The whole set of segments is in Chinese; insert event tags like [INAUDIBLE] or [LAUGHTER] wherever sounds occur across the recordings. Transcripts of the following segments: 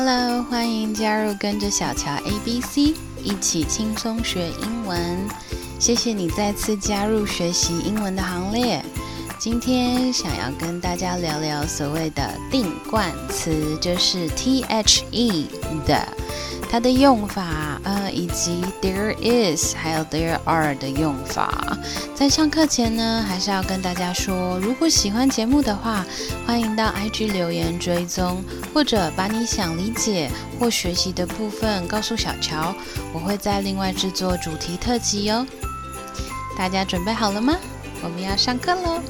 Hello，欢迎加入跟着小乔 A B C 一起轻松学英文。谢谢你再次加入学习英文的行列。今天想要跟大家聊聊所谓的定冠词，就是 T H E 的它的用法，呃，以及 there is 还有 there are 的用法。在上课前呢，还是要跟大家说，如果喜欢节目的话，欢迎到 IG 留言追踪，或者把你想理解或学习的部分告诉小乔，我会再另外制作主题特辑哦。大家准备好了吗？我们要上课喽！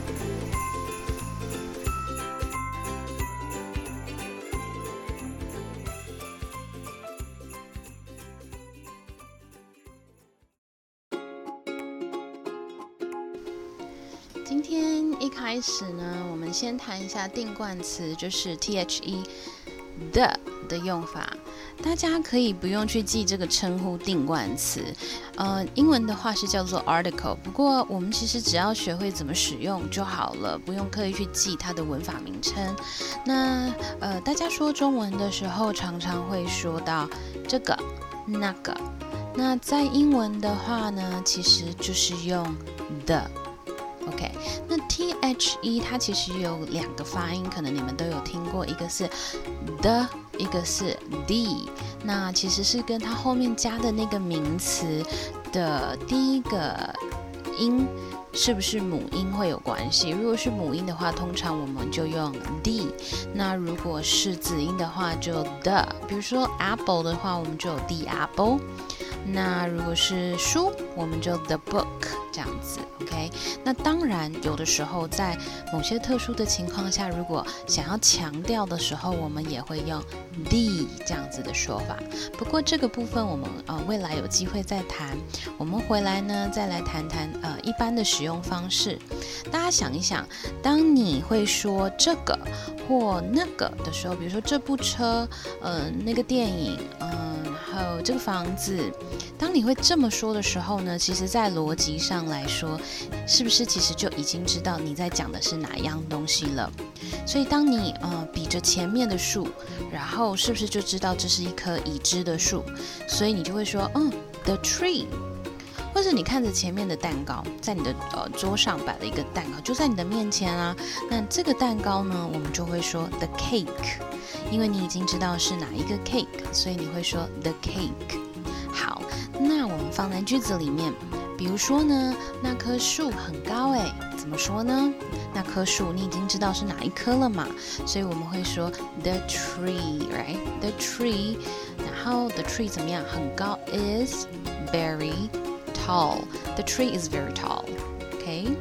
今天一开始呢，我们先谈一下定冠词，就是 T H E 的的用法。大家可以不用去记这个称呼定冠词，呃，英文的话是叫做 article。不过我们其实只要学会怎么使用就好了，不用刻意去记它的文法名称。那呃，大家说中文的时候，常常会说到这个、那个。那在英文的话呢，其实就是用 the。OK，那 T H E 它其实有两个发音，可能你们都有听过，一个是 the，一个是 d。那其实是跟它后面加的那个名词的第一个音是不是母音会有关系。如果是母音的话，通常我们就用 d；那如果是子音的话，就 the。比如说 apple 的话，我们就有 the apple。那如果是书，我们就 the book 这样子，OK。那当然，有的时候在某些特殊的情况下，如果想要强调的时候，我们也会用 the 这样子的说法。不过这个部分我们呃未来有机会再谈。我们回来呢再来谈谈呃一般的使用方式。大家想一想，当你会说这个或那个的时候，比如说这部车，呃那个电影，嗯。呃这个房子，当你会这么说的时候呢，其实，在逻辑上来说，是不是其实就已经知道你在讲的是哪一样东西了？所以，当你呃比着前面的树，然后是不是就知道这是一棵已知的树？所以你就会说，嗯，the tree。或是你看着前面的蛋糕，在你的呃桌上摆了一个蛋糕，就在你的面前啊。那这个蛋糕呢，我们就会说 the cake。因为你已经知道是哪一个 cake，所以你会说 the cake。好，那我们放在句子里面，比如说呢，那棵树很高诶，怎么说呢？那棵树你已经知道是哪一棵了嘛？所以我们会说 the tree，right？the tree，然后 the tree 怎么样？很高，is very tall。The tree is very tall，OK？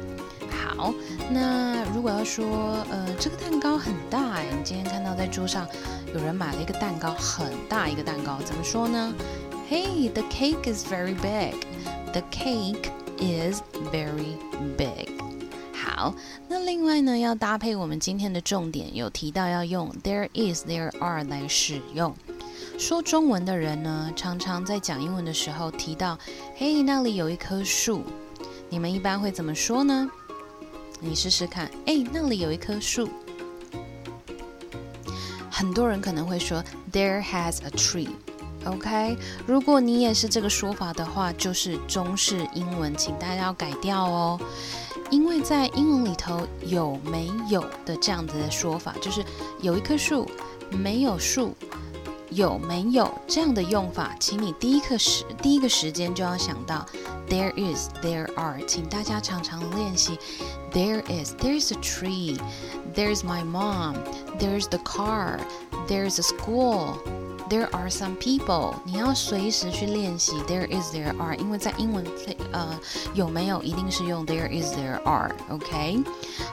好，那如果要说，呃，这个蛋糕很大哎，你今天看到在桌上有人买了一个蛋糕，很大一个蛋糕，怎么说呢？Hey, the cake is very big. The cake is very big. 好，那另外呢，要搭配我们今天的重点，有提到要用 there is, there are 来使用。 说中文的人呢，常常在讲英文的时候提到，嘿，那里有一棵树，你们一般会怎么说呢？你试试看，哎，那里有一棵树。很多人可能会说，There has a tree。OK，如果你也是这个说法的话，就是中式英文，请大家要改掉哦。因为在英文里头有没有的这样子的说法，就是有一棵树，没有树。有没有这样的用法？请你第一课时第一个时间就要想到，there is, there are，请大家常常练习。There is, there is a tree，there is my mom，there is the car，there is a school. There are some people，你要随时去练习 there is there are，因为在英文呃有没有一定是用 there is there are，OK？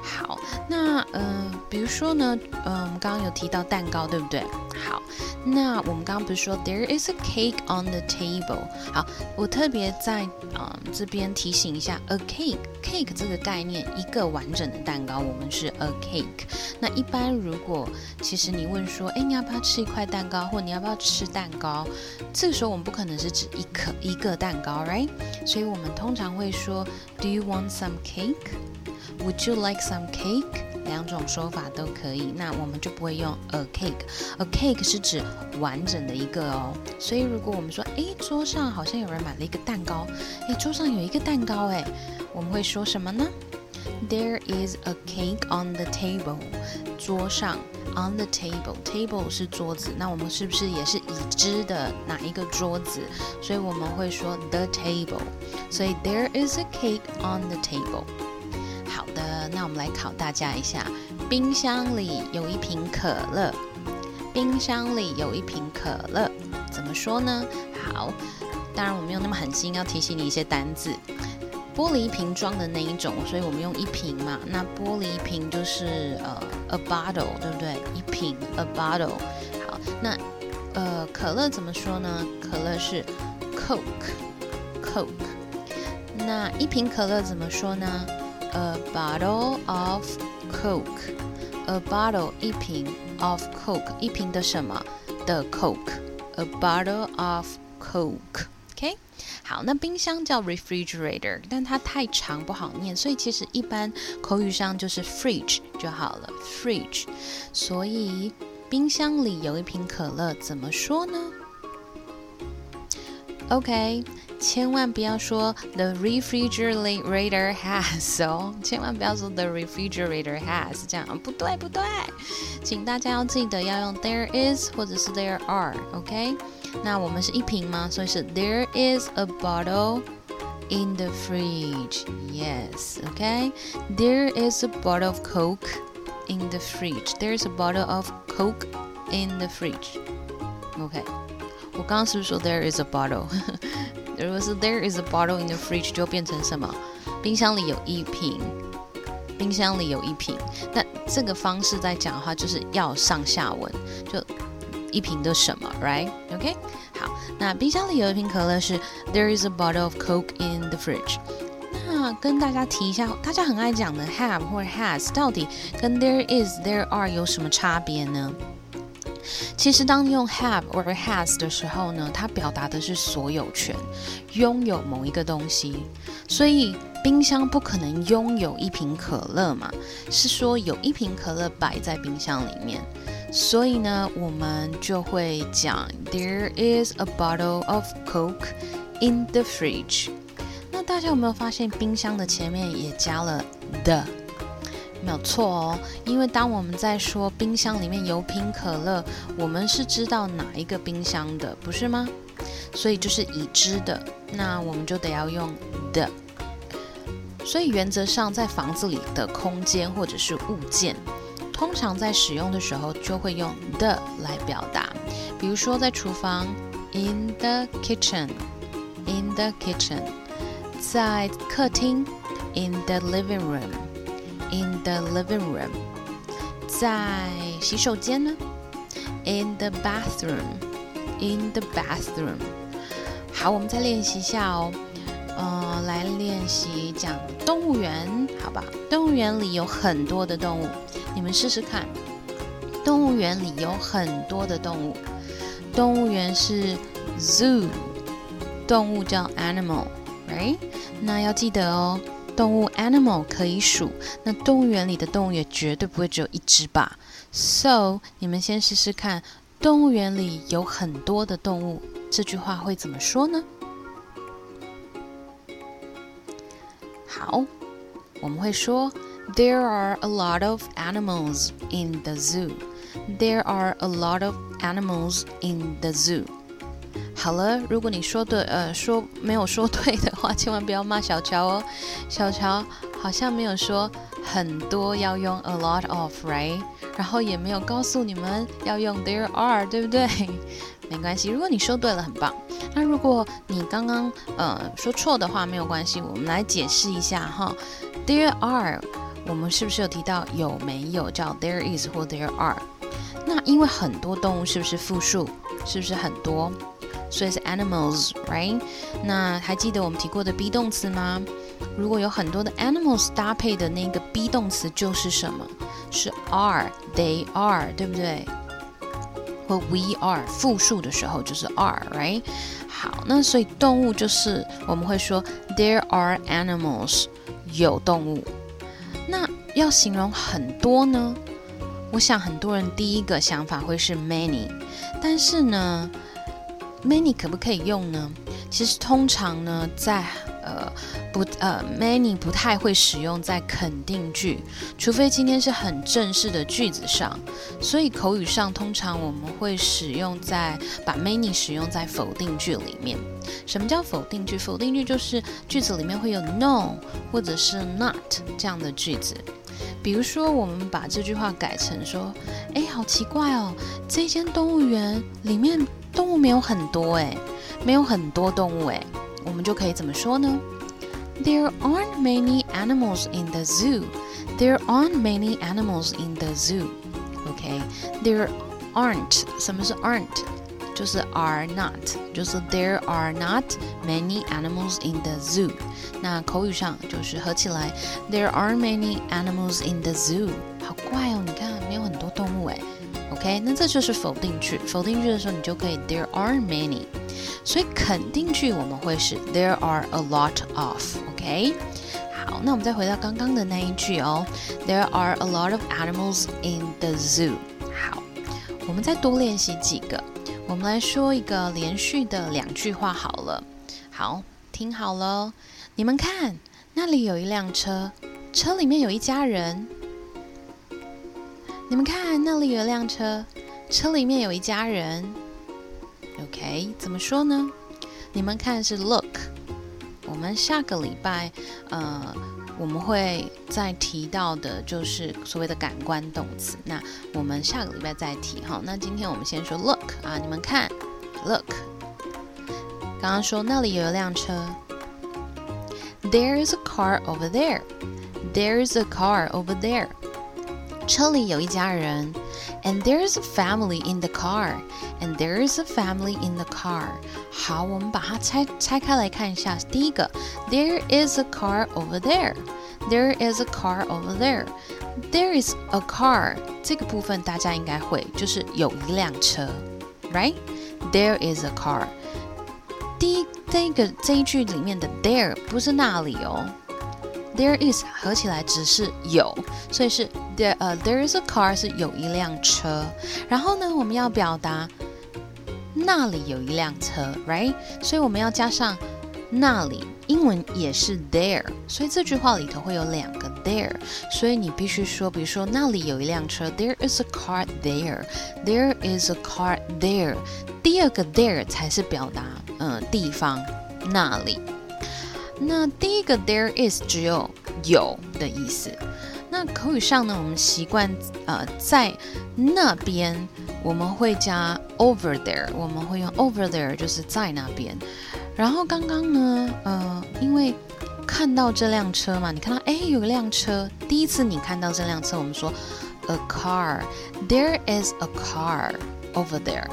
好，那呃比如说呢，呃我们刚刚有提到蛋糕，对不对？好，那我们刚刚不是说 there is a cake on the table？好，我特别在啊这边提醒一下，a cake，cake 这个概念，一个完整的蛋糕，我们是 a cake。那一般如果其实你问说，哎你要不要吃一块蛋糕，或你要不要吃蛋糕？这个时候我们不可能是指一颗一个蛋糕，right？所以我们通常会说，Do you want some cake？Would you like some cake？两种说法都可以。那我们就不会用 a cake。a cake 是指完整的一个哦。所以如果我们说，诶，桌上好像有人买了一个蛋糕，诶，桌上有一个蛋糕，诶，我们会说什么呢？There is a cake on the table。桌上。On the table, table 是桌子，那我们是不是也是已知的哪一个桌子？所以我们会说 the table。所以 there is a cake on the table。我们来考大家一下，冰箱里有一瓶可乐。冰箱里有一瓶可乐，怎么说呢？好，当然我没有那么狠心，要提醒你一些单字。玻璃瓶装的那一种，所以我们用一瓶嘛。那玻璃瓶就是呃 a bottle，对不对？一瓶 a bottle。好，那呃可乐怎么说呢？可乐是 coke，coke。那一瓶可乐怎么说呢 ？a bottle of coke，a bottle 一瓶 of coke 一瓶的什么的 coke，a bottle of coke。OK，好，那冰箱叫 refrigerator，但它太长不好念，所以其实一般口语上就是 fridge 就好了，fridge。所以冰箱里有一瓶可乐，怎么说呢？OK， 千万不要说 the refrigerator has [LAUGHS] 哦，千万不要说 the refrigerator has 这样，不对不对，请大家要记得要用 there is 或者是 there are，OK。那我们是一瓶吗？所以是 There is a bottle in the fridge. Yes, okay. There is a bottle of Coke in the fridge. There is a bottle of Coke in the fridge. OK，我刚刚是不是说 There is a bottle？ [LAUGHS] 如果是 There is a bottle in the fridge，就变成什么？冰箱里有一瓶。冰箱里有一瓶。那这个方式在讲的话，就是要上下文，就一瓶的什么，right？OK，好，那冰箱里有一瓶可乐是 There is a bottle of Coke in the fridge。那跟大家提一下，大家很爱讲的 have 或者 has，到底跟 there is、there are 有什么差别呢？其实当你用 have 或者 has 的时候呢，它表达的是所有权，拥有某一个东西。所以冰箱不可能拥有一瓶可乐嘛，是说有一瓶可乐摆在冰箱里面。所以呢，我们就会讲 There is a bottle of Coke in the fridge。那大家有没有发现冰箱的前面也加了 the？没有错哦，因为当我们在说冰箱里面有瓶可乐，我们是知道哪一个冰箱的，不是吗？所以就是已知的，那我们就得要用 the。所以原则上，在房子里的空间或者是物件。通常在使用的时候就会用 the 来表达，比如说在厨房，in the kitchen，in the kitchen，在客厅，in the living room In the living room，在洗手间呢，in the bathroom，in the bathroom。好，我们再练习一下哦，呃，来练习讲动物园，好吧？动物园里有很多的动物。你们试试看，动物园里有很多的动物。动物园是 zoo，动物叫 animal，right？那要记得哦，动物 animal 可以数，那动物园里的动物也绝对不会只有一只吧？So，你们先试试看，动物园里有很多的动物，这句话会怎么说呢？好，我们会说。There are a lot of animals in the zoo. There are a lot of animals in the zoo. 好了，如果你说对，呃，说没有说对的话，千万不要骂小乔哦。小乔好像没有说很多要用 a lot of，right？然后也没有告诉你们要用 there are，对不对？[LAUGHS] 没关系，如果你说对了，很棒。那如果你刚刚呃说错的话，没有关系，我们来解释一下哈。There are。我们是不是有提到有没有叫 there is 或 there are？那因为很多动物是不是复数？是不是很多？所以是 animals，right？那还记得我们提过的 be 动词吗？如果有很多的 animals 搭配的那个 be 动词就是什么？是 are，they are，对不对？或 we are 复数的时候就是 are，right？好，那所以动物就是我们会说 there are animals，有动物。那要形容很多呢？我想很多人第一个想法会是 many，但是呢，many 可不可以用呢？其实通常呢，在呃不呃 many 不太会使用在肯定句，除非今天是很正式的句子上。所以口语上通常我们会使用在把 many 使用在否定句里面。什么叫否定句？否定句就是句子里面会有 no 或者是 not 这样的句子。比如说，我们把这句话改成说：“哎，好奇怪哦，这间动物园里面动物没有很多，哎，没有很多动物，哎，我们就可以怎么说呢？There aren't many animals in the zoo. There aren't many animals in the zoo. OK, there aren't 什么是 aren't？就是 are not，就是 there are not many animals in the zoo。那口语上就是合起来，there are many animals in the zoo。好怪哦，你看没有很多动物哎。 OK，那这就是否定句。否定句的时候，你就可以 there are many。所以肯定句我们会是 there are a lot of。OK，好，那我们再回到刚刚的那一句哦，there are a lot of animals in the zoo。好，我们再多练习几个。我们来说一个连续的两句话好了。好，听好了，你们看，那里有一辆车，车里面有一家人。你们看，那里有一辆车，车里面有一家人。OK，怎么说呢？你们看是 look。我们下个礼拜，呃。我们会再提到的，就是所谓的感官动词。那我们下个礼拜再提哈。那今天我们先说 look 啊，你们看 look。刚刚说那里有一辆车，There is a car over there. There is a car over there. 车里有一家人，and there's a family in the car, and there's a family in the car。好，我们把它拆拆开来看一下。第一个，there is a car over there。There is a car over there. There is a car 这个部分大家应该会，就是有一辆车，right? There is a car。第一这个这一句里面的 there 不是那里哦。 There is 合起来只是有，所以是 there 呃 there is a car 是有一辆车。然后呢，我们要表达那里有一辆车，right？所以我们要加上那里，英文也是 there，所以这句话里头会有两个 there，所以你必须说，比如说那里有一辆车，there is a car there，there is a car there。第二个 there 才是表达嗯地方那里。那第一个 there is 只有有的意思。那口语上呢，我们习惯呃在那边我们会加 over there，我们会用 over there 就是在那边。然后刚刚呢，呃，因为看到这辆车嘛，你看到哎有一辆车，第一次你看到这辆车，我们说 a car，there is a car over there。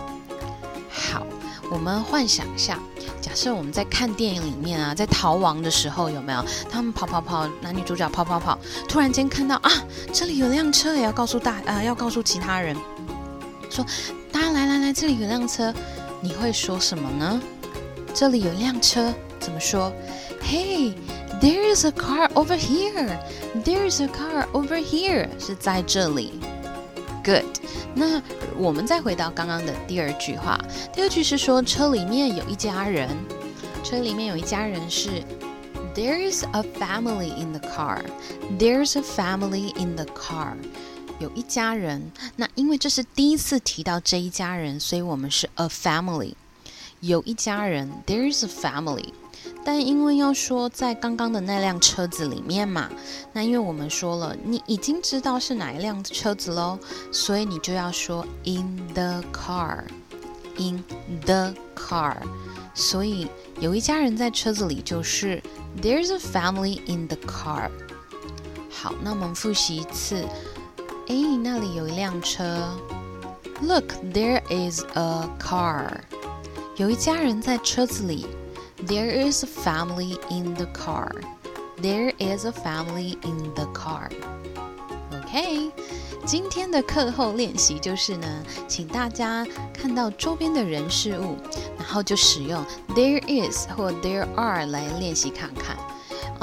好。我们幻想一下，假设我们在看电影里面啊，在逃亡的时候有没有？他们跑跑跑，男女主角跑跑跑，突然间看到啊，这里有辆车，也要告诉大呃，要告诉其他人，说大家来来来，这里有辆车，你会说什么呢？这里有辆车，怎么说？Hey，there is a car over here. There is a car over here，是在这里。Good，那我们再回到刚刚的第二句话。第二句是说车里面有一家人，车里面有一家人是 There is a family in the car. There is a family in the car. 有一家人。那因为这是第一次提到这一家人，所以我们是 a family。有一家人 There is a family。但因为要说在刚刚的那辆车子里面嘛，那因为我们说了，你已经知道是哪一辆车子喽，所以你就要说 in the car，in the car。所以有一家人在车子里，就是 there's a family in the car。好，那我们复习一次，哎，那里有一辆车，Look，there is a car。有一家人在车子里。There is a family in the car. There is a family in the car. OK，今天的课后练习就是呢，请大家看到周边的人事物，然后就使用 there is 或 there are 来练习看看。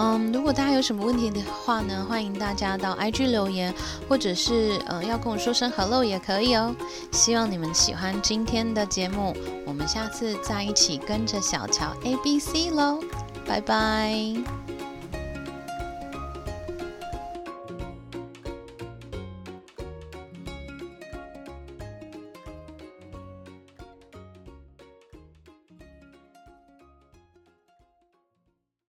嗯，如果大家有什么问题的话呢，欢迎大家到 IG 留言，或者是呃要跟我说声 hello 也可以哦。希望你们喜欢今天的节目，我们下次再一起跟着小乔 A B C 喽，拜拜。